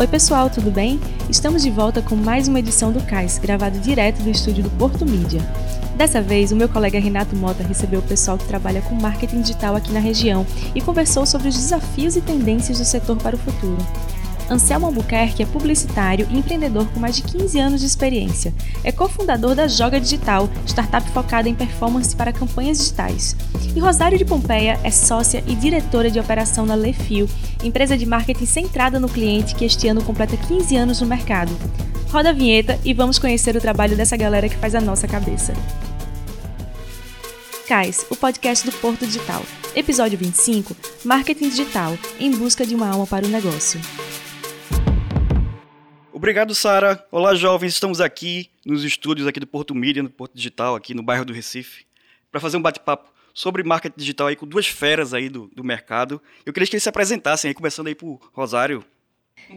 Oi, pessoal, tudo bem? Estamos de volta com mais uma edição do CAIS, gravado direto do estúdio do Porto Mídia. Dessa vez, o meu colega Renato Mota recebeu o pessoal que trabalha com marketing digital aqui na região e conversou sobre os desafios e tendências do setor para o futuro. Anselmo Albuquerque é publicitário e empreendedor com mais de 15 anos de experiência. É cofundador da Joga Digital, startup focada em performance para campanhas digitais. E Rosário de Pompeia é sócia e diretora de operação na Lefio, empresa de marketing centrada no cliente que este ano completa 15 anos no mercado. Roda a vinheta e vamos conhecer o trabalho dessa galera que faz a nossa cabeça. CAIS, o podcast do Porto Digital. Episódio 25: Marketing Digital em busca de uma alma para o negócio. Obrigado, Sara. Olá, jovens. Estamos aqui nos estúdios aqui do Porto Mídia, no Porto Digital, aqui no bairro do Recife, para fazer um bate-papo sobre marketing digital aí com duas feras aí do, do mercado. Eu queria que eles se apresentassem aí, começando aí por Rosário.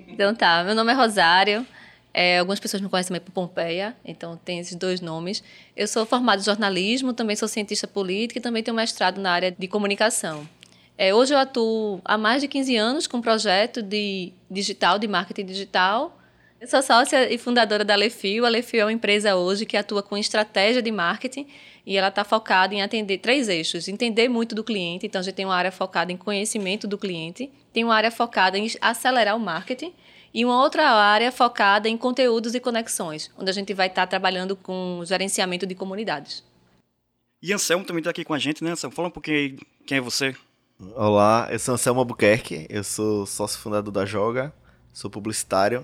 Então tá, meu nome é Rosário. É, algumas pessoas me conhecem também por Pompeia, então tem esses dois nomes. Eu sou formada em jornalismo, também sou cientista política e também tenho mestrado na área de comunicação. É, hoje eu atuo há mais de 15 anos com um projeto de digital, de marketing digital, eu sou sócia e fundadora da Lefio. A Lefio é uma empresa hoje que atua com estratégia de marketing e ela está focada em atender três eixos: entender muito do cliente. Então, a gente tem uma área focada em conhecimento do cliente, tem uma área focada em acelerar o marketing e uma outra área focada em conteúdos e conexões, onde a gente vai estar tá trabalhando com gerenciamento de comunidades. E Anselmo também está aqui com a gente, né, Anselmo? Fala um pouquinho aí quem é você. Olá, eu sou Anselmo Albuquerque, eu sou sócio fundador da Joga, sou publicitário.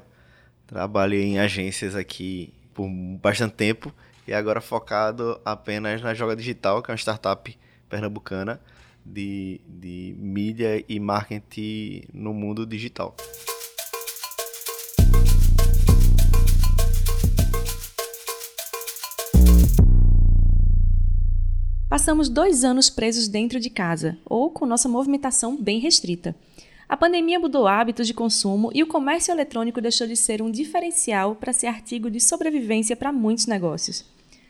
Trabalhei em agências aqui por bastante tempo e agora focado apenas na Joga Digital, que é uma startup pernambucana de, de mídia e marketing no mundo digital. Passamos dois anos presos dentro de casa, ou com nossa movimentação bem restrita. A pandemia mudou hábitos de consumo e o comércio eletrônico deixou de ser um diferencial para ser artigo de sobrevivência para muitos negócios.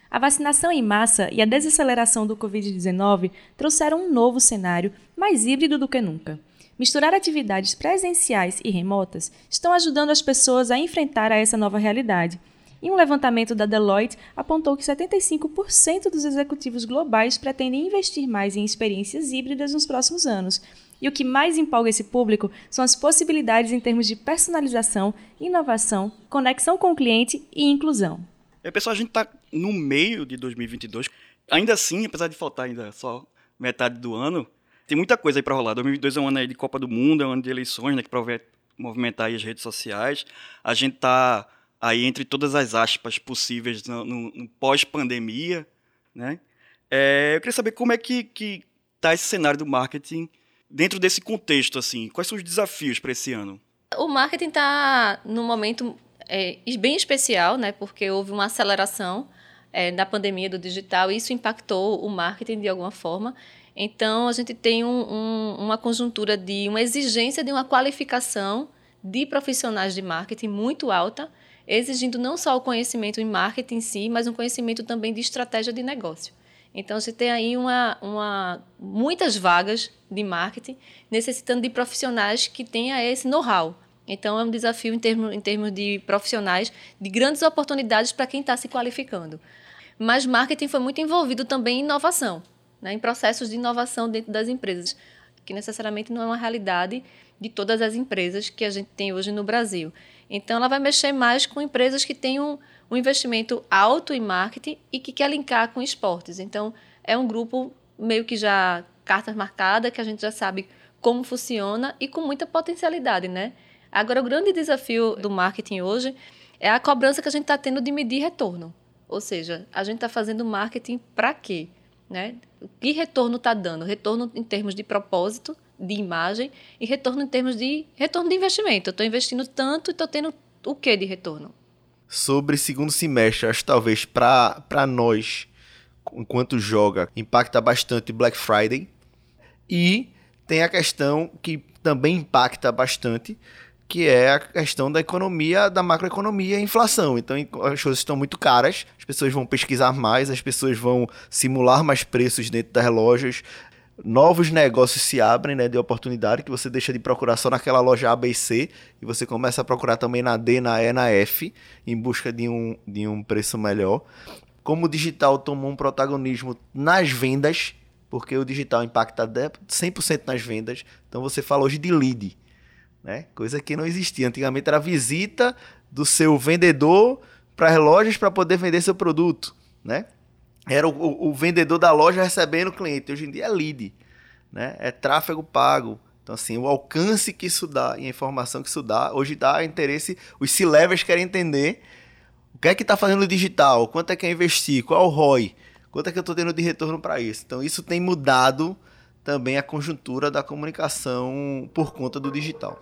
A vacinação em massa e a desaceleração do Covid-19 trouxeram um novo cenário, mais híbrido do que nunca. Misturar atividades presenciais e remotas estão ajudando as pessoas a enfrentar essa nova realidade. E um levantamento da Deloitte apontou que 75% dos executivos globais pretendem investir mais em experiências híbridas nos próximos anos, e o que mais empolga esse público são as possibilidades em termos de personalização, inovação, conexão com o cliente e inclusão. É, pessoal, a gente está no meio de 2022. Ainda assim, apesar de faltar ainda só metade do ano, tem muita coisa aí para rolar. 2022 é um ano aí de Copa do Mundo, é um ano de eleições, né, que para movimentar as redes sociais. A gente está aí entre todas as aspas possíveis no, no, no pós-pandemia, né? É, eu queria saber como é que, que tá esse cenário do marketing dentro desse contexto, assim, quais são os desafios para esse ano? O marketing está num momento é, bem especial, né? Porque houve uma aceleração é, da pandemia do digital e isso impactou o marketing de alguma forma. Então, a gente tem um, um, uma conjuntura de uma exigência de uma qualificação de profissionais de marketing muito alta, exigindo não só o conhecimento em marketing em si, mas um conhecimento também de estratégia de negócio. Então, você tem aí uma, uma, muitas vagas de marketing necessitando de profissionais que tenham esse know-how. Então, é um desafio em termos, em termos de profissionais, de grandes oportunidades para quem está se qualificando. Mas marketing foi muito envolvido também em inovação, né, em processos de inovação dentro das empresas, que necessariamente não é uma realidade de todas as empresas que a gente tem hoje no Brasil. Então, ela vai mexer mais com empresas que tenham um investimento alto em marketing e que quer linkar com esportes. Então, é um grupo meio que já cartas marcadas, que a gente já sabe como funciona e com muita potencialidade, né? Agora, o grande desafio do marketing hoje é a cobrança que a gente está tendo de medir retorno. Ou seja, a gente está fazendo marketing para quê? Né? Que retorno está dando? Retorno em termos de propósito, de imagem e retorno em termos de retorno de investimento. Eu estou investindo tanto e estou tendo o que de retorno? Sobre segundo semestre, acho que talvez para nós, enquanto joga, impacta bastante Black Friday. E tem a questão que também impacta bastante, que é a questão da economia, da macroeconomia e inflação. Então as coisas estão muito caras, as pessoas vão pesquisar mais, as pessoas vão simular mais preços dentro das lojas. Novos negócios se abrem, né, de oportunidade, que você deixa de procurar só naquela loja A, B e C, e você começa a procurar também na D, na E, na F, em busca de um, de um preço melhor. Como o digital tomou um protagonismo nas vendas, porque o digital impacta 100% nas vendas, então você fala hoje de lead, né, coisa que não existia. Antigamente era visita do seu vendedor para as lojas para poder vender seu produto, né? Era o, o, o, vendedor da loja recebendo o cliente. Hoje em dia é lead, né? É tráfego pago. Então, assim, o alcance que isso dá e a informação que isso dá, hoje dá interesse, os C-levels querem entender o que é que está fazendo no digital, quanto é que é investir, qual é o ROI, quanto é que eu estou tendo de retorno para isso. Então, isso tem mudado também a conjuntura da comunicação por conta do digital.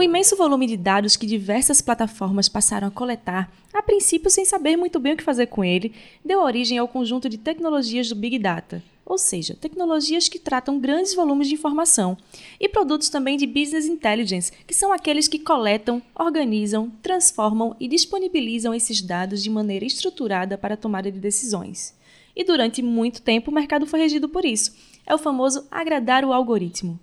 O imenso volume de dados que diversas plataformas passaram a coletar, a princípio sem saber muito bem o que fazer com ele, deu origem ao conjunto de tecnologias do Big Data, ou seja, tecnologias que tratam grandes volumes de informação, e produtos também de Business Intelligence, que são aqueles que coletam, organizam, transformam e disponibilizam esses dados de maneira estruturada para a tomada de decisões. E durante muito tempo o mercado foi regido por isso. É o famoso agradar o algoritmo.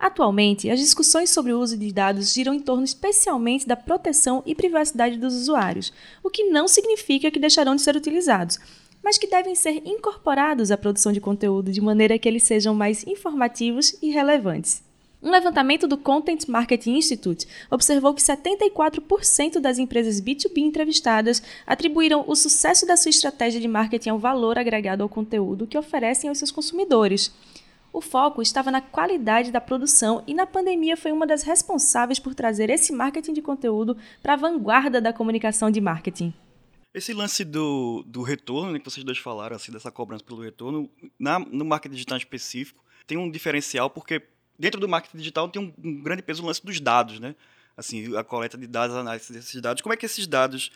Atualmente, as discussões sobre o uso de dados giram em torno especialmente da proteção e privacidade dos usuários, o que não significa que deixarão de ser utilizados, mas que devem ser incorporados à produção de conteúdo de maneira que eles sejam mais informativos e relevantes. Um levantamento do Content Marketing Institute observou que 74% das empresas B2B entrevistadas atribuíram o sucesso da sua estratégia de marketing ao valor agregado ao conteúdo que oferecem aos seus consumidores. O foco estava na qualidade da produção e na pandemia foi uma das responsáveis por trazer esse marketing de conteúdo para a vanguarda da comunicação de marketing. Esse lance do, do retorno, né, que vocês dois falaram, assim, dessa cobrança pelo retorno, na, no marketing digital específico, tem um diferencial, porque dentro do marketing digital tem um, um grande peso no lance dos dados, né? Assim, a coleta de dados, a análise desses dados. Como é que esses dados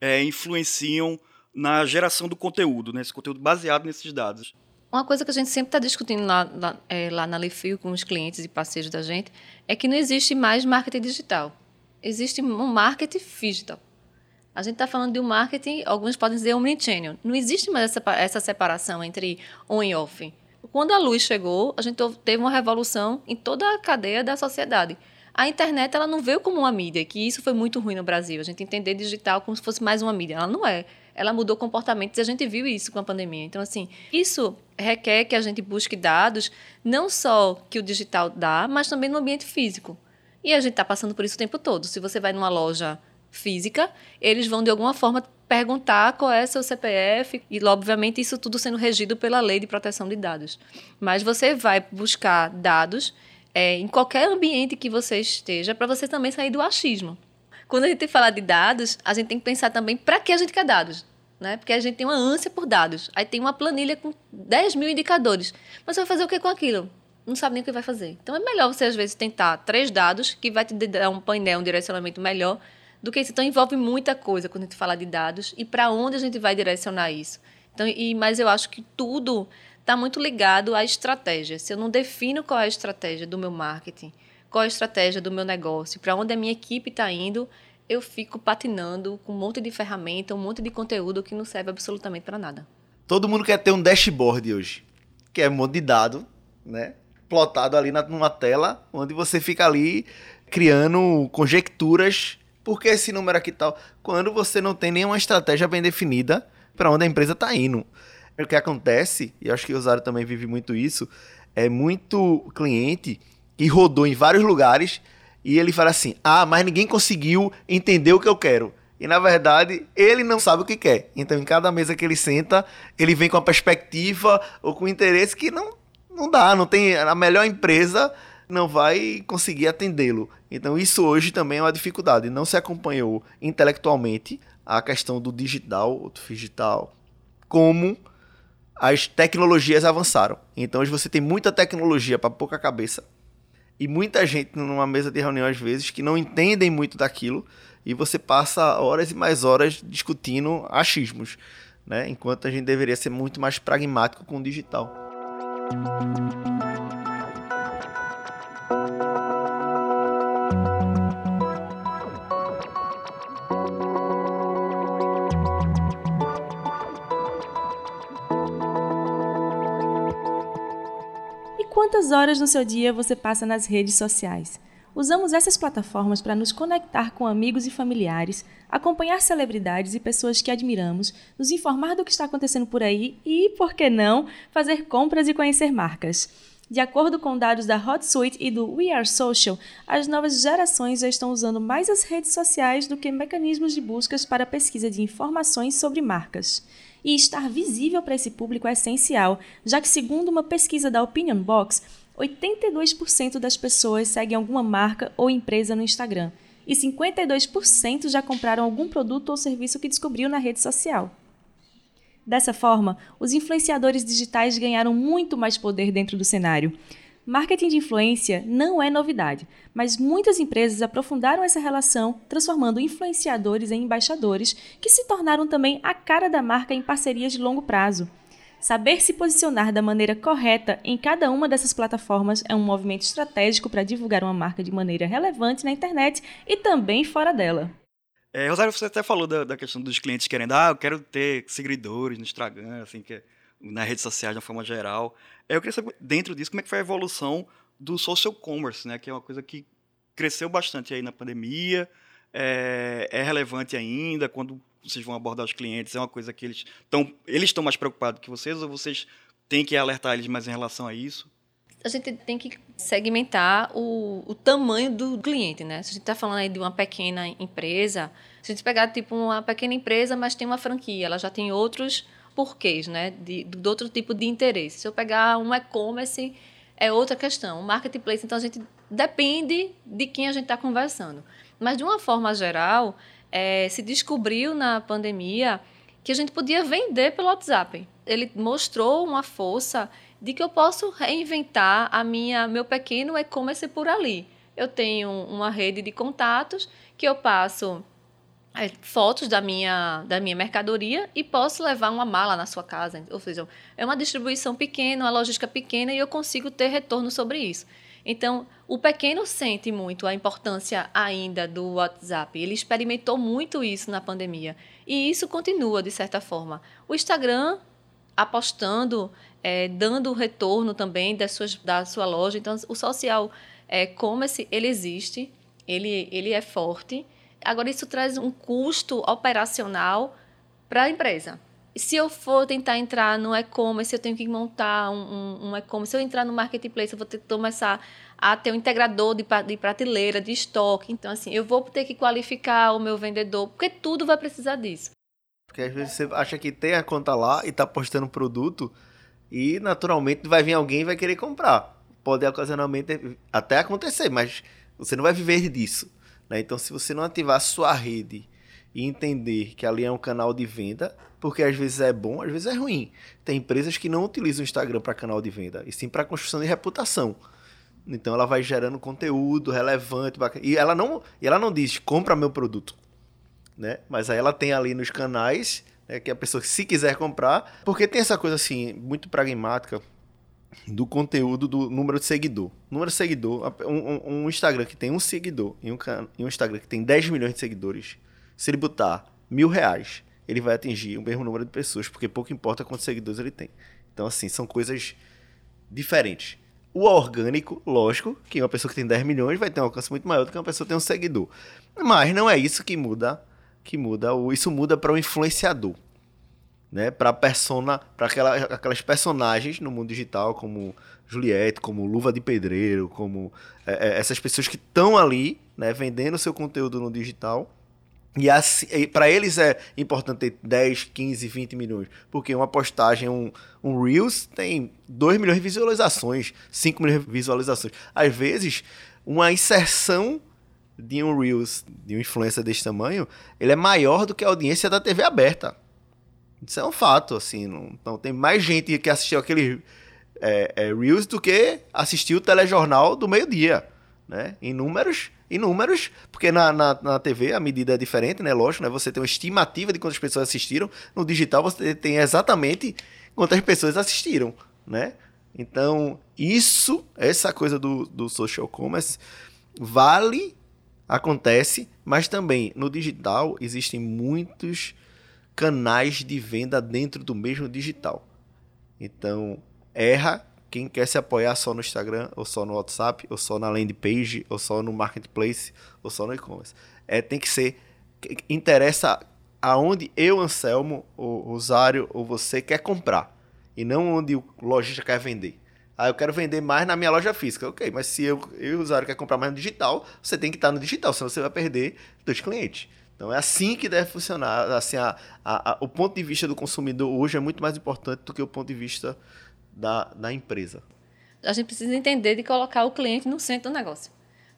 é, influenciam na geração do conteúdo, né? Esse conteúdo baseado nesses dados? Uma coisa que a gente sempre está discutindo lá, lá, é, lá na Lefio com os clientes e parceiros da gente é que não existe mais marketing digital. Existe um marketing digital. A gente está falando de um marketing, alguns podem dizer omnichannel. Não existe mais essa, essa separação entre on e off. Quando a luz chegou, a gente teve uma revolução em toda a cadeia da sociedade. A internet ela não veio como uma mídia, que isso foi muito ruim no Brasil. A gente entender digital como se fosse mais uma mídia. Ela não é ela mudou comportamentos e a gente viu isso com a pandemia. Então, assim, isso requer que a gente busque dados, não só que o digital dá, mas também no ambiente físico. E a gente está passando por isso o tempo todo. Se você vai numa loja física, eles vão de alguma forma perguntar qual é seu CPF e, obviamente, isso tudo sendo regido pela lei de proteção de dados. Mas você vai buscar dados é, em qualquer ambiente que você esteja para você também sair do achismo quando a gente fala de dados, a gente tem que pensar também para que a gente quer dados. Né? Porque a gente tem uma ânsia por dados. Aí tem uma planilha com 10 mil indicadores. Mas você vai fazer o que com aquilo? Não sabe nem o que vai fazer. Então é melhor você, às vezes, tentar três dados que vai te dar um painel, um direcionamento melhor do que isso. Então envolve muita coisa quando a gente fala de dados e para onde a gente vai direcionar isso. Então, e, mas eu acho que tudo está muito ligado à estratégia. Se eu não defino qual é a estratégia do meu marketing, qual a estratégia do meu negócio, para onde a minha equipe está indo, eu fico patinando com um monte de ferramenta, um monte de conteúdo que não serve absolutamente para nada. Todo mundo quer ter um dashboard hoje, que é um monte de dado, né? Plotado ali numa tela, onde você fica ali criando conjecturas, por que esse número aqui tal? Quando você não tem nenhuma estratégia bem definida para onde a empresa está indo. O que acontece, e acho que o usuário também vive muito isso, é muito cliente e rodou em vários lugares e ele fala assim: "Ah, mas ninguém conseguiu entender o que eu quero". E na verdade, ele não sabe o que quer. Então, em cada mesa que ele senta, ele vem com a perspectiva ou com interesse que não não dá, não tem a melhor empresa não vai conseguir atendê-lo. Então, isso hoje também é uma dificuldade. Não se acompanhou intelectualmente a questão do digital, do digital, como as tecnologias avançaram. Então, hoje você tem muita tecnologia para pouca cabeça e muita gente numa mesa de reunião às vezes que não entendem muito daquilo e você passa horas e mais horas discutindo achismos, né? Enquanto a gente deveria ser muito mais pragmático com o digital. Quantas horas no seu dia você passa nas redes sociais? Usamos essas plataformas para nos conectar com amigos e familiares, acompanhar celebridades e pessoas que admiramos, nos informar do que está acontecendo por aí e, por que não, fazer compras e conhecer marcas. De acordo com dados da HotSuite e do We Are Social, as novas gerações já estão usando mais as redes sociais do que mecanismos de buscas para pesquisa de informações sobre marcas. E estar visível para esse público é essencial, já que, segundo uma pesquisa da Opinion Box, 82% das pessoas seguem alguma marca ou empresa no Instagram e 52% já compraram algum produto ou serviço que descobriu na rede social. Dessa forma, os influenciadores digitais ganharam muito mais poder dentro do cenário. Marketing de influência não é novidade, mas muitas empresas aprofundaram essa relação, transformando influenciadores em embaixadores, que se tornaram também a cara da marca em parcerias de longo prazo. Saber se posicionar da maneira correta em cada uma dessas plataformas é um movimento estratégico para divulgar uma marca de maneira relevante na internet e também fora dela. É, Rosário, você até falou da, da, questão dos clientes querendo, ah, eu quero ter seguidores no Instagram, assim, que é, nas redes sociais de uma forma geral. É, eu queria saber, dentro disso, como é que foi a evolução do social commerce, né? Que é uma coisa que cresceu bastante aí na pandemia, é, é relevante ainda, quando vocês vão abordar os clientes, é uma coisa que eles estão eles estão mais preocupados que vocês ou vocês têm que alertar eles mais em relação a isso? A gente tem que segmentar o, o tamanho do cliente, né? Se a gente está falando aí de uma pequena empresa, se a gente pegar tipo uma pequena empresa, mas tem uma franquia, ela já tem outros porquês, né? De, de outro tipo de interesse. Se eu pegar um e-commerce, é outra questão. O marketplace, então a gente depende de quem a gente está conversando. Mas de uma forma geral, é, se descobriu na pandemia que a gente podia vender pelo WhatsApp. Ele mostrou uma força de que eu posso reinventar a minha meu pequeno e-commerce por ali. Eu tenho uma rede de contatos que eu passo fotos da minha, da minha mercadoria e posso levar uma mala na sua casa. Ou seja, é uma distribuição pequena, uma logística pequena e eu consigo ter retorno sobre isso. Então, o pequeno sente muito a importância ainda do WhatsApp. Ele experimentou muito isso na pandemia. E isso continua, de certa forma. O Instagram apostando, é, dando retorno também das suas, da sua loja. Então, o social é, commerce, ele existe, ele, ele é forte. Agora, isso traz um custo operacional para a empresa se eu for tentar entrar no e-commerce, eu tenho que montar um, um, um e-commerce. Se eu entrar no marketplace, eu vou ter que começar a ter um integrador de, de prateleira, de estoque. Então, assim, eu vou ter que qualificar o meu vendedor, porque tudo vai precisar disso. Porque às vezes você acha que tem a conta lá e tá postando produto e naturalmente vai vir alguém e vai querer comprar. Pode ocasionalmente até acontecer, mas você não vai viver disso. Né? Então, se você não ativar a sua rede e entender que ali é um canal de venda, porque às vezes é bom, às vezes é ruim. Tem empresas que não utilizam o Instagram para canal de venda, e sim para construção de reputação. Então ela vai gerando conteúdo relevante, bacana. e ela não, e ela não diz compra meu produto, né? Mas aí ela tem ali nos canais né, que a pessoa se quiser comprar, porque tem essa coisa assim muito pragmática do conteúdo do número de seguidor. Número de seguidor, um, um Instagram que tem um seguidor e um, e um Instagram que tem 10 milhões de seguidores, se ele botar mil reais, ele vai atingir o mesmo número de pessoas, porque pouco importa quantos seguidores ele tem. Então, assim, são coisas diferentes. O orgânico, lógico, que uma pessoa que tem 10 milhões vai ter um alcance muito maior do que uma pessoa que tem um seguidor. Mas não é isso que muda, que muda, isso muda para o influenciador, né? Para persona, para aquela, aquelas personagens no mundo digital como Juliette, como Luva de Pedreiro, como é, é essas pessoas que estão ali, né, vendendo seu conteúdo no digital e assim, para eles é importante ter 10, 15, 20 milhões. Porque uma postagem, um, um Reels, tem 2 milhões de visualizações, 5 milhões de visualizações. Às vezes, uma inserção de um Reels, de uma influência desse tamanho, ele é maior do que a audiência da TV aberta. Isso é um fato, assim. Não, não tem mais gente que assistiu aquele é, é, Reels do que assistiu o telejornal do meio-dia. Né? Em números em números, porque na, na, na, TV a medida é diferente, né? Lógico, né? Você tem uma estimativa de quantas pessoas assistiram. No digital você tem exatamente quantas pessoas assistiram, né? Então, isso, essa coisa do, do social commerce, vale, acontece, mas também no digital existem muitos canais de venda dentro do mesmo digital. Então, erra quem quer se apoiar só no Instagram, ou só no WhatsApp, ou só na landing page, ou só no marketplace, ou só no e-commerce. É, tem que ser. Interessa aonde eu, Anselmo, o usuário ou você quer comprar. E não onde o lojista quer vender. Ah, eu quero vender mais na minha loja física. Ok, mas se eu, eu o usuário quer comprar mais no digital, você tem que estar no digital, senão você vai perder dois clientes. Então é assim que deve funcionar. Assim, a, a, a, o ponto de vista do consumidor hoje é muito mais importante do que o ponto de vista da, da empresa. A gente precisa entender de colocar o cliente no centro do negócio.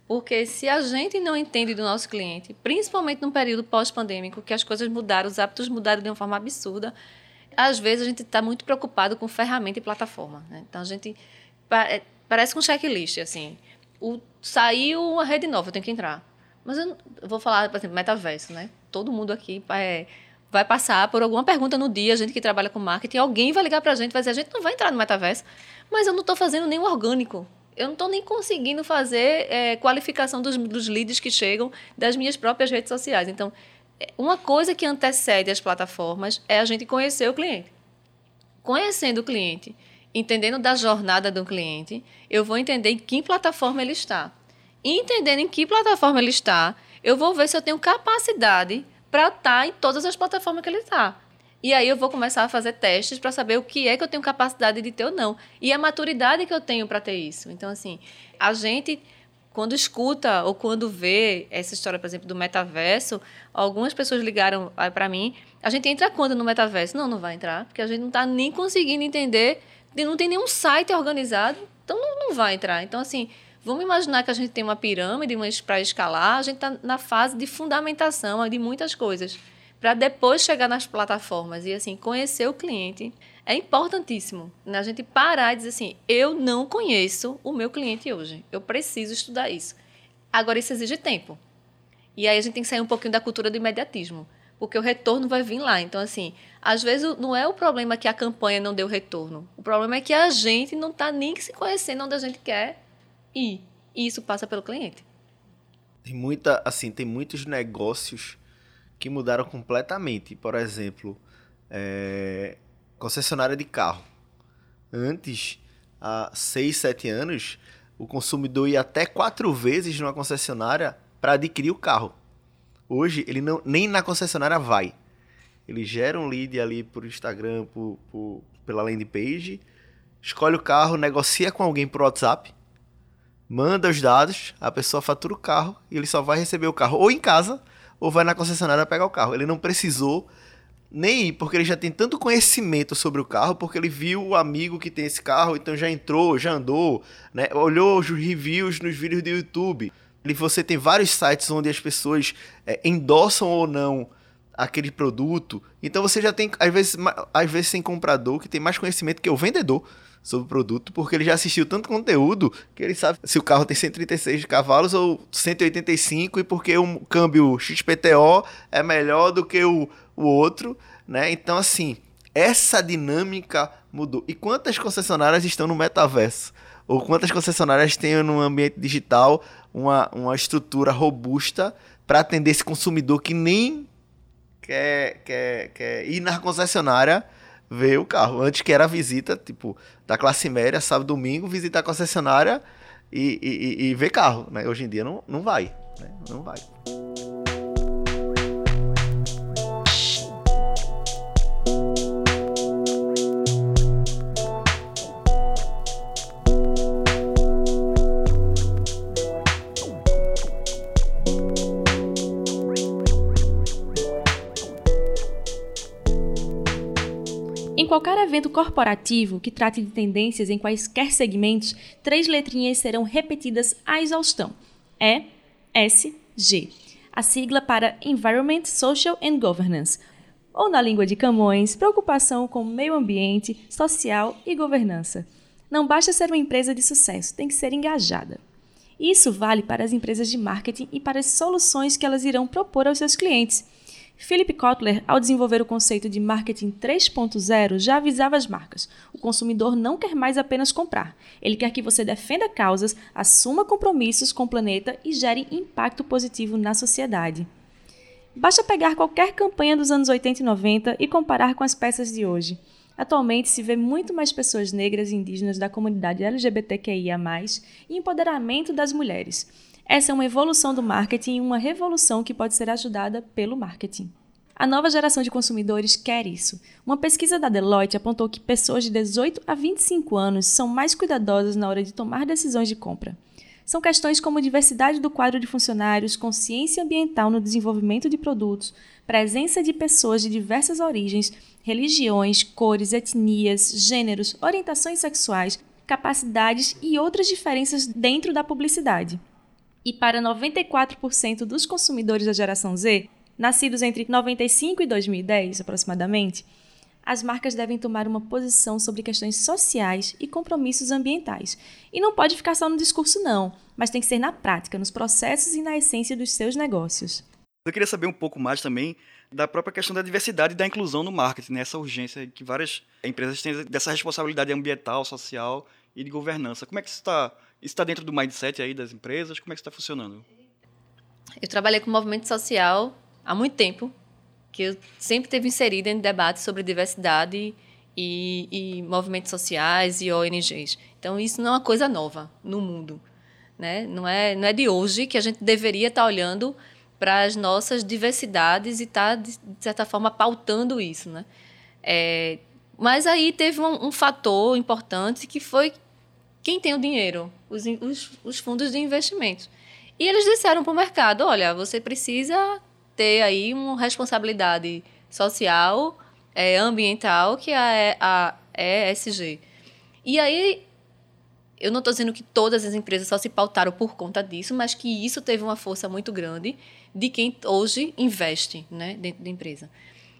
Porque se a gente não entende do nosso cliente, principalmente num período pós-pandêmico, que as coisas mudaram, os hábitos mudaram de uma forma absurda, às vezes a gente está muito preocupado com ferramenta e plataforma. Né? Então a gente é, parece um checklist, assim. O, saiu uma rede nova, eu tenho que entrar. Mas eu, eu vou falar, por exemplo, metaverso, né? Todo mundo aqui é, vai passar por alguma pergunta no dia, a gente que trabalha com marketing, alguém vai ligar para a gente, vai dizer, a gente não vai entrar no metaverso, mas eu não estou fazendo nenhum orgânico. Eu não estou nem conseguindo fazer é, qualificação dos, dos leads que chegam das minhas próprias redes sociais. Então, é, uma coisa que antecede as plataformas é a gente conhecer o cliente. Conhecendo o cliente, entendendo da jornada do cliente, eu vou entender em que plataforma ele está entendendo em que plataforma ele está, eu vou ver se eu tenho capacidade para estar tá em todas as plataformas que ele está. E aí eu vou começar a fazer testes para saber o que é que eu tenho capacidade de ter ou não. E a maturidade que eu tenho para ter isso. Então, assim, a gente, quando escuta ou quando vê essa história, por exemplo, do metaverso, algumas pessoas ligaram para mim, a gente entra quando no metaverso? Não, não vai entrar, porque a gente não está nem conseguindo entender, não tem nenhum site organizado, então não, não vai entrar. Então, assim, Vamos imaginar que a gente tem uma pirâmide, para escalar, a gente está na fase de fundamentação de muitas coisas, para depois chegar nas plataformas e assim conhecer o cliente é importantíssimo. Né? A gente parar e dizer assim, eu não conheço o meu cliente hoje, eu preciso estudar isso. Agora isso exige tempo. E aí a gente tem que sair um pouquinho da cultura do imediatismo, porque o retorno vai vir lá. Então assim, às vezes não é o problema que a campanha não deu retorno, o problema é que a gente não está nem se conhecendo onde a gente quer e isso passa pelo cliente. Tem muita, assim, tem muitos negócios que mudaram completamente. Por exemplo, é, concessionária de carro. Antes, há 6, 7 anos, o consumidor ia até quatro vezes numa concessionária para adquirir o carro. Hoje, ele não, nem na concessionária vai. Ele gera um lead ali por Instagram, por, por, pela landing page, escolhe o carro, negocia com alguém por WhatsApp, manda os dados, a pessoa fatura o carro e ele só vai receber o carro ou em casa ou vai na concessionária pegar o carro. Ele não precisou nem ir, porque ele já tem tanto conhecimento sobre o carro, porque ele viu o amigo que tem esse carro, então já entrou, já andou, né? olhou os reviews nos vídeos do YouTube. E você tem vários sites onde as pessoas é, endossam ou não aquele produto. Então você já tem, às vezes, às vezes tem comprador que tem mais conhecimento que o vendedor sobre o produto, porque ele já assistiu tanto conteúdo que ele sabe se o carro tem 136 cavalos ou 185 e porque o câmbio XPTO é melhor do que o, o outro, né? Então, assim, essa dinâmica mudou. E quantas concessionárias estão no metaverso? Ou quantas concessionárias têm no ambiente digital uma, uma estrutura robusta para atender esse consumidor que nem quer, quer, quer ir na concessionária ver o carro. Antes que era visita, tipo, da classe média, sábado, domingo, visitar a concessionária e, e, e ver carro, né? Hoje em dia não, não vai, né? Não vai. Qualquer evento corporativo que trate de tendências em quaisquer segmentos, três letrinhas serão repetidas à exaustão: E, S, G. A sigla para Environment, Social and Governance, ou na língua de Camões, preocupação com meio ambiente, social e governança. Não basta ser uma empresa de sucesso, tem que ser engajada. Isso vale para as empresas de marketing e para as soluções que elas irão propor aos seus clientes. Philip Kotler, ao desenvolver o conceito de marketing 3.0, já avisava as marcas: o consumidor não quer mais apenas comprar, ele quer que você defenda causas, assuma compromissos com o planeta e gere impacto positivo na sociedade. Basta pegar qualquer campanha dos anos 80 e 90 e comparar com as peças de hoje. Atualmente se vê muito mais pessoas negras e indígenas da comunidade LGBTQIA, e empoderamento das mulheres. Essa é uma evolução do marketing e uma revolução que pode ser ajudada pelo marketing. A nova geração de consumidores quer isso. Uma pesquisa da Deloitte apontou que pessoas de 18 a 25 anos são mais cuidadosas na hora de tomar decisões de compra. São questões como diversidade do quadro de funcionários, consciência ambiental no desenvolvimento de produtos, presença de pessoas de diversas origens, religiões, cores, etnias, gêneros, orientações sexuais, capacidades e outras diferenças dentro da publicidade e para 94% dos consumidores da geração Z, nascidos entre 95 e 2010 aproximadamente, as marcas devem tomar uma posição sobre questões sociais e compromissos ambientais. E não pode ficar só no discurso, não, mas tem que ser na prática, nos processos e na essência dos seus negócios. Eu queria saber um pouco mais também da própria questão da diversidade e da inclusão no marketing, né? essa urgência que várias empresas têm dessa responsabilidade ambiental, social e de governança. Como é que isso está está dentro do mindset aí das empresas? Como é que está funcionando? Eu trabalhei com movimento social há muito tempo, que eu sempre teve inserido em debates sobre diversidade e, e, movimentos sociais e ONGs. Então, isso não é uma coisa nova no mundo. Né? Não, é, não é de hoje que a gente deveria estar olhando para as nossas diversidades e estar, tá, de certa forma, pautando isso. Né? É, mas aí teve um, um fator importante que foi quem tem o dinheiro? Os, os, os fundos de investimento. E eles disseram para o mercado: olha, você precisa ter aí uma responsabilidade social, é, ambiental, que é a ESG. E aí, eu não estou dizendo que todas as empresas só se pautaram por conta disso, mas que isso teve uma força muito grande de quem hoje investe né, dentro da empresa.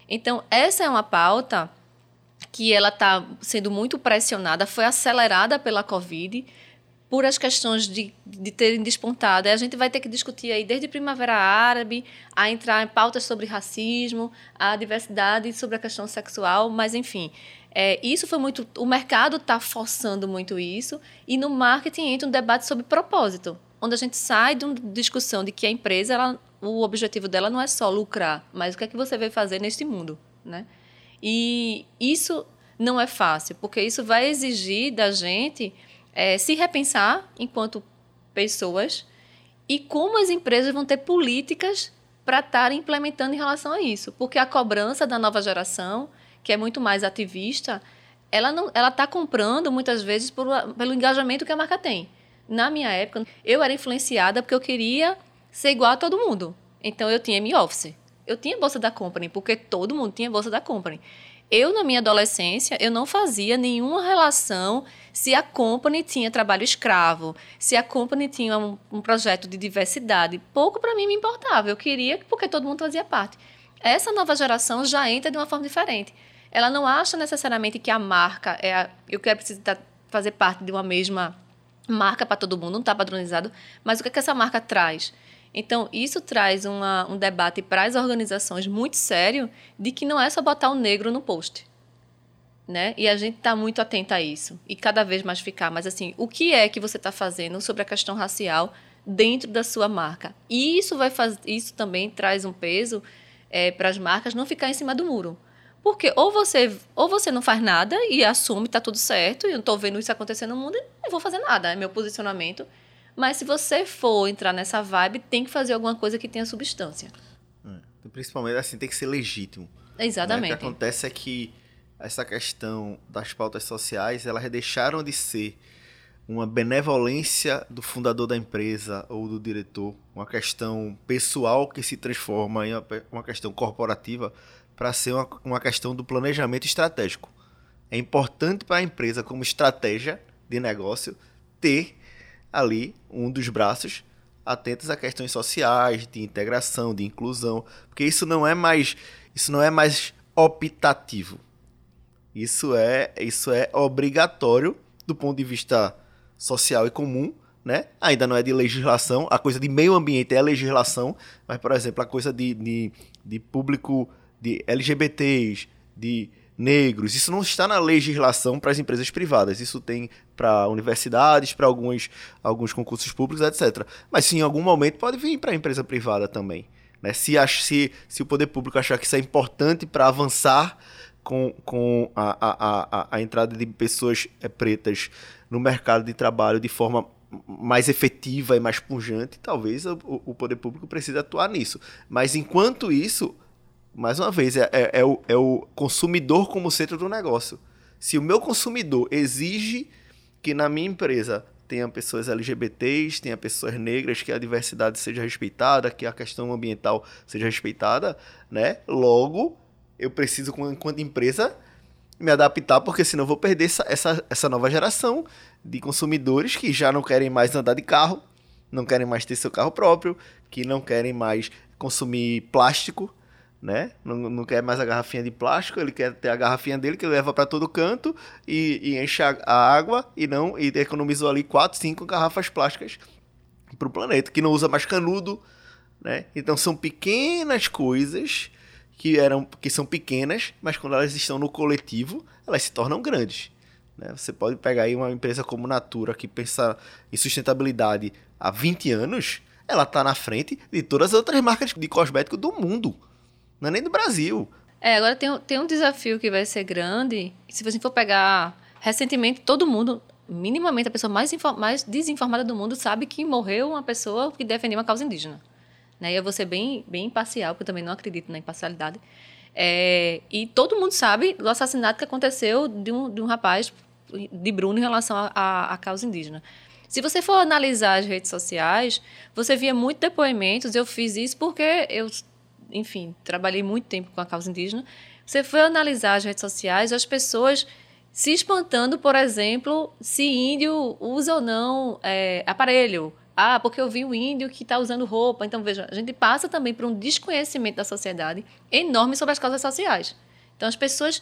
Então, essa é uma pauta que ela está sendo muito pressionada, foi acelerada pela Covid, por as questões de, de terem despontado. A gente vai ter que discutir aí desde Primavera Árabe, a entrar em pautas sobre racismo, a diversidade sobre a questão sexual, mas enfim. É, isso foi muito. O mercado está forçando muito isso, e no marketing entra um debate sobre propósito, onde a gente sai de uma discussão de que a empresa, ela, o objetivo dela não é só lucrar, mas o que é que você veio fazer neste mundo, né? E isso não é fácil, porque isso vai exigir da gente é, se repensar enquanto pessoas e como as empresas vão ter políticas para estar implementando em relação a isso. Porque a cobrança da nova geração, que é muito mais ativista, ela não, ela está comprando muitas vezes por, pelo engajamento que a marca tem. Na minha época, eu era influenciada porque eu queria ser igual a todo mundo. Então eu tinha M-Office. Eu tinha bolsa da Company, porque todo mundo tinha bolsa da Company. Eu, na minha adolescência, eu não fazia nenhuma relação se a Company tinha trabalho escravo, se a Company tinha um, um projeto de diversidade. Pouco para mim me importava. Eu queria porque todo mundo fazia parte. Essa nova geração já entra de uma forma diferente. Ela não acha necessariamente que a marca é a, eu quero precisar fazer parte de uma mesma marca para todo mundo, não está padronizado, mas o que, é que essa marca traz? Então, isso traz uma, um debate para as organizações muito sério de que não é só botar o negro no post. Né? E a gente está muito atenta a isso. E cada vez mais ficar. Mas, assim, o que é que você está fazendo sobre a questão racial dentro da sua marca? E isso, vai faz... isso também traz um peso é, para as marcas não ficar em cima do muro. Porque ou você, ou você não faz nada e assume, está tudo certo, e eu estou vendo isso acontecer no mundo, e não vou fazer nada. É meu posicionamento mas se você for entrar nessa vibe, tem que fazer alguma coisa que tenha substância. É. Principalmente assim, tem que ser legítimo. Exatamente. Né? O que acontece é que essa questão das pautas sociais, elas deixaram de ser uma benevolência do fundador da empresa ou do diretor, uma questão pessoal que se transforma em uma questão corporativa para ser uma, uma questão do planejamento estratégico. É importante para a empresa, como estratégia de negócio, ter ali um dos braços atentos a questões sociais, de integração, de inclusão, porque isso não é mais isso não é mais optativo. Isso é isso é obrigatório do ponto de vista social e comum né? Ainda não é de legislação, a coisa de meio ambiente é legislação, mas, por exemplo, a coisa de, de, de público de LGBTs, de negros, isso não está na legislação para as empresas privadas, isso tem para universidades, para alguns, alguns concursos públicos, etc. Mas sim, em algum momento pode vir para a empresa privada também. Né? Se, se, se o poder público achar que isso é importante para avançar com, com a, a, a, a entrada de pessoas é, pretas no mercado de trabalho de forma mais efetiva e mais pungente, talvez o, o poder público precise atuar nisso. Mas enquanto isso, mais uma vez, é, é, é, o, é o consumidor como centro do negócio. Se o meu consumidor exige que na minha empresa tenha pessoas LGBTs, tenha pessoas negras, que a diversidade seja respeitada, que a questão ambiental seja respeitada, né? Logo, eu preciso, enquanto empresa, me adaptar, porque senão eu vou perder essa, essa, essa nova geração de consumidores que já não querem mais andar de carro, não querem mais ter seu carro próprio, que não querem mais consumir plástico, né? Não, não quer mais a garrafinha de plástico, ele quer ter a garrafinha dele que leva para todo canto e, e enche a, a, água e não e economizou ali 4, 5 garrafas plásticas para o planeta, que não usa mais canudo, né? Então são pequenas coisas que eram que são pequenas, mas quando elas estão no coletivo, elas se tornam grandes. Né? Você pode pegar aí uma empresa como Natura que pensa em sustentabilidade há 20 anos, ela está na frente de todas as outras marcas de cosmético do mundo. Não é nem do Brasil. É, agora tem, tem um desafio que vai ser grande. Se você for pegar recentemente, todo mundo, minimamente a pessoa mais, mais desinformada do mundo, sabe que morreu uma pessoa que defendia uma causa indígena. Né? E eu vou ser bem, bem imparcial, porque eu também não acredito na imparcialidade. É, e todo mundo sabe do assassinato que aconteceu de um, de um rapaz, de Bruno, em relação à causa indígena. Se você for analisar as redes sociais, você via muito depoimentos. Eu fiz isso porque eu enfim, trabalhei muito tempo com a causa indígena, você foi analisar as redes sociais, as pessoas se espantando, por exemplo, se índio usa ou não é, aparelho. Ah, porque eu vi o índio que está usando roupa. Então, veja, a gente passa também por um desconhecimento da sociedade enorme sobre as causas sociais. Então, as pessoas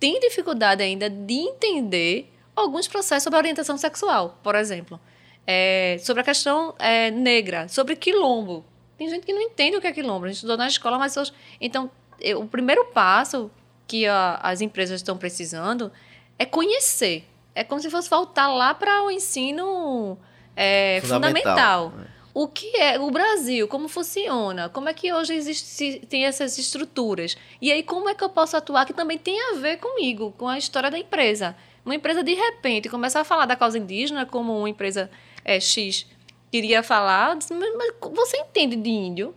têm dificuldade ainda de entender alguns processos sobre orientação sexual, por exemplo. É, sobre a questão é, negra, sobre quilombo. Tem gente que não entende o que é quilombo. A gente estudou na escola, mas hoje... Então, eu, o primeiro passo que a, as empresas estão precisando é conhecer. É como se fosse voltar lá para o ensino é, fundamental. fundamental. O que é o Brasil? Como funciona? Como é que hoje existe, tem essas estruturas? E aí, como é que eu posso atuar que também tem a ver comigo, com a história da empresa? Uma empresa, de repente, começar a falar da causa indígena como uma empresa é, X queria falar, disse, mas, mas, você entende de índio?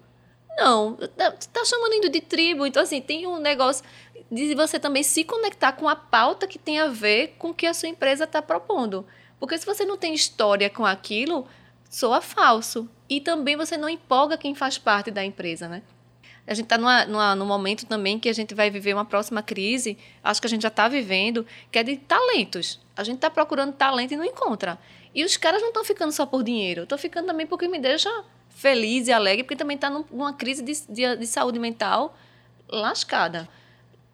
Não, tá, tá chamando índio de tribo, então assim, tem um negócio de você também se conectar com a pauta que tem a ver com o que a sua empresa está propondo. Porque se você não tem história com aquilo, soa falso. E também você não empolga quem faz parte da empresa, né? A gente está num momento também que a gente vai viver uma próxima crise, acho que a gente já está vivendo, que é de talentos. A gente está procurando talento e não encontra. E os caras não estão ficando só por dinheiro, estão ficando também porque me deixa feliz e alegre, porque também está numa crise de, de, de, saúde mental lascada.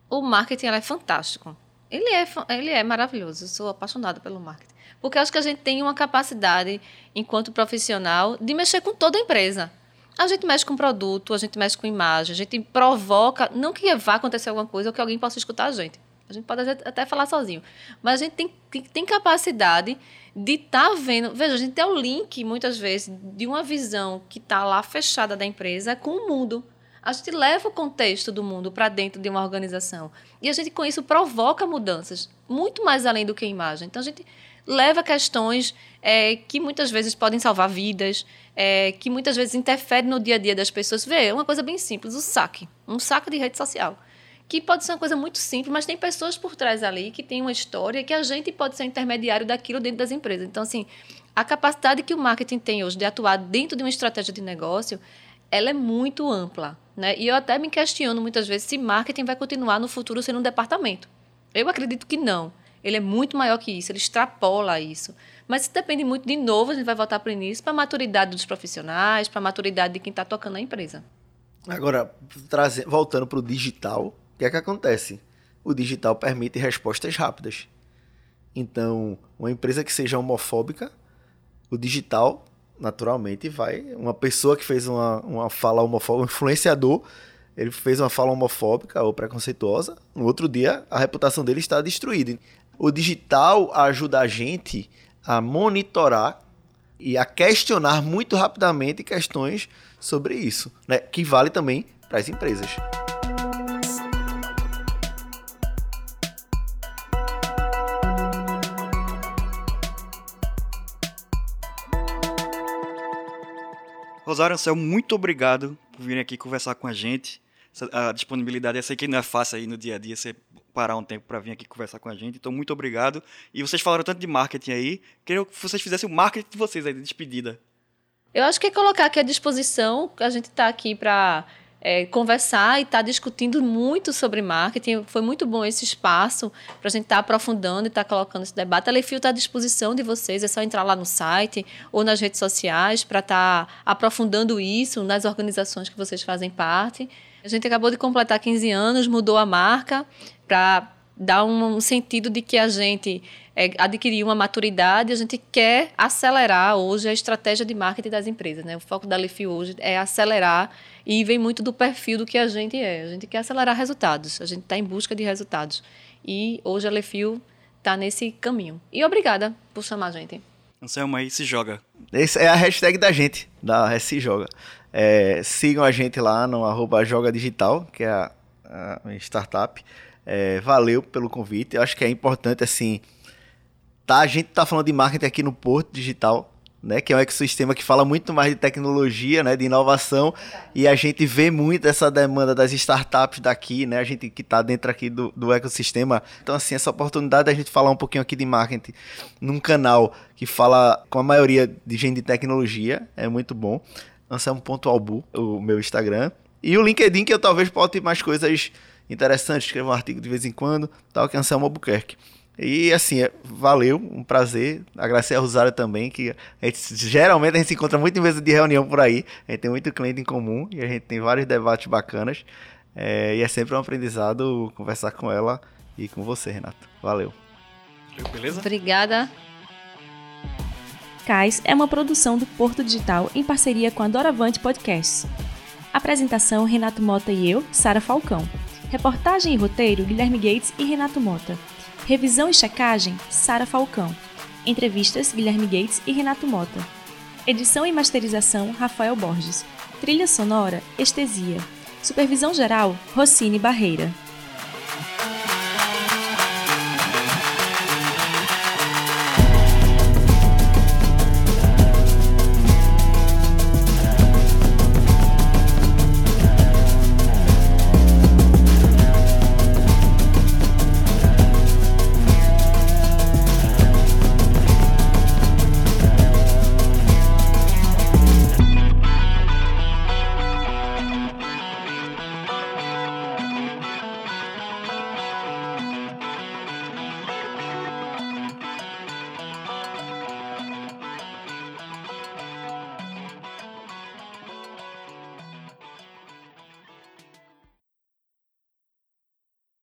O marketing é fantástico. Ele é, ele é maravilhoso. Eu sou apaixonada pelo marketing. Porque acho que a gente tem uma capacidade, enquanto profissional, de mexer com toda a empresa. A gente mexe com produto, a gente mexe com imagem, a gente provoca, não que vá acontecer alguma coisa ou que alguém possa escutar a gente. A gente pode até falar sozinho. Mas a gente tem, tem capacidade de estar tá vendo. Veja, a gente tem o link, muitas vezes, de uma visão que está lá fechada da empresa com o mundo. A gente leva o contexto do mundo para dentro de uma organização. E a gente, com isso, provoca mudanças, muito mais além do que a imagem. Então, a gente leva questões é, que muitas vezes podem salvar vidas, é, que muitas vezes interferem no dia a dia das pessoas. Vê, é uma coisa bem simples, o saque. Um saque de rede social que pode ser uma coisa muito simples, mas tem pessoas por trás ali que tem uma história que a gente pode ser intermediário daquilo dentro das empresas. Então, assim, a capacidade que o marketing tem hoje de atuar dentro de uma estratégia de negócio, ela é muito ampla, né? E eu até me questiono muitas vezes se marketing vai continuar no futuro sendo um departamento. Eu acredito que não. Ele é muito maior que isso, ele extrapola isso. Mas isso depende muito, de novo, a gente vai voltar para o início, para a maturidade dos profissionais, para a maturidade de quem está tocando a empresa. Agora, voltando para o digital, que é que acontece? O digital permite respostas rápidas. Então, uma empresa que seja homofóbica, o digital, naturalmente, vai. Uma pessoa que fez uma, uma fala homofóbica, um influenciador, ele fez uma fala homofóbica ou preconceituosa, no outro dia a reputação dele está destruída. O digital ajuda a gente a monitorar e a questionar muito rapidamente questões sobre isso, né? que vale também para as empresas. Rosário Ansel, muito obrigado por virem aqui conversar com a gente. A disponibilidade, eu sei que não é fácil aí no dia a dia você parar um tempo para vir aqui conversar com a gente. Então, muito obrigado. E vocês falaram tanto de marketing aí, queria que vocês fizessem o marketing de vocês aí, de despedida. Eu acho que é colocar aqui à disposição, a gente está aqui para é, conversar e estar tá discutindo muito sobre marketing. Foi muito bom esse espaço para a gente estar tá aprofundando e estar tá colocando esse debate. A Lefio está à disposição de vocês, é só entrar lá no site ou nas redes sociais para estar tá aprofundando isso nas organizações que vocês fazem parte. A gente acabou de completar 15 anos, mudou a marca para dar um sentido de que a gente é, uma maturidade, a gente quer acelerar hoje a estratégia de marketing das empresas. Né? O foco da Lefi hoje é acelerar e vem muito do perfil do que a gente é. A gente quer acelerar resultados, a gente está em busca de resultados. E hoje a Lefio está nesse caminho. E obrigada por chamar a gente. Anselmo aí, se joga. Essa é a hashtag da gente, da Se Joga. É, sigam a gente lá no arroba Joga Digital, que é a, a startup. É, valeu pelo convite. Eu acho que é importante, assim, tá, a gente tá falando de marketing aqui no Porto Digital, né, que é um ecossistema que fala muito mais de tecnologia, né, de inovação, e a gente vê muito essa demanda das startups daqui, né, a gente que está dentro aqui do, do ecossistema. Então, assim, essa oportunidade da gente falar um pouquinho aqui de marketing num canal que fala com a maioria de gente de tecnologia é muito bom. Anselmo.albu, o meu Instagram. E o LinkedIn, que eu talvez bote mais coisas interessantes, escrevo um artigo de vez em quando, tal, que é Anselmo Albuquerque. E assim, é, valeu, um prazer. Agradecer a Rosário também, que a gente, geralmente a gente se encontra muito em mesa de reunião por aí. A gente tem muito cliente em comum e a gente tem vários debates bacanas. É, e é sempre um aprendizado conversar com ela e com você, Renato. Valeu. Beleza? Obrigada. Cais é uma produção do Porto Digital em parceria com a Doravante Podcasts. Apresentação: Renato Mota e eu, Sara Falcão. Reportagem e roteiro: Guilherme Gates e Renato Mota. Revisão e checagem, Sara Falcão. Entrevistas, Guilherme Gates e Renato Mota. Edição e masterização, Rafael Borges. Trilha sonora, Estesia. Supervisão geral, Rossini Barreira.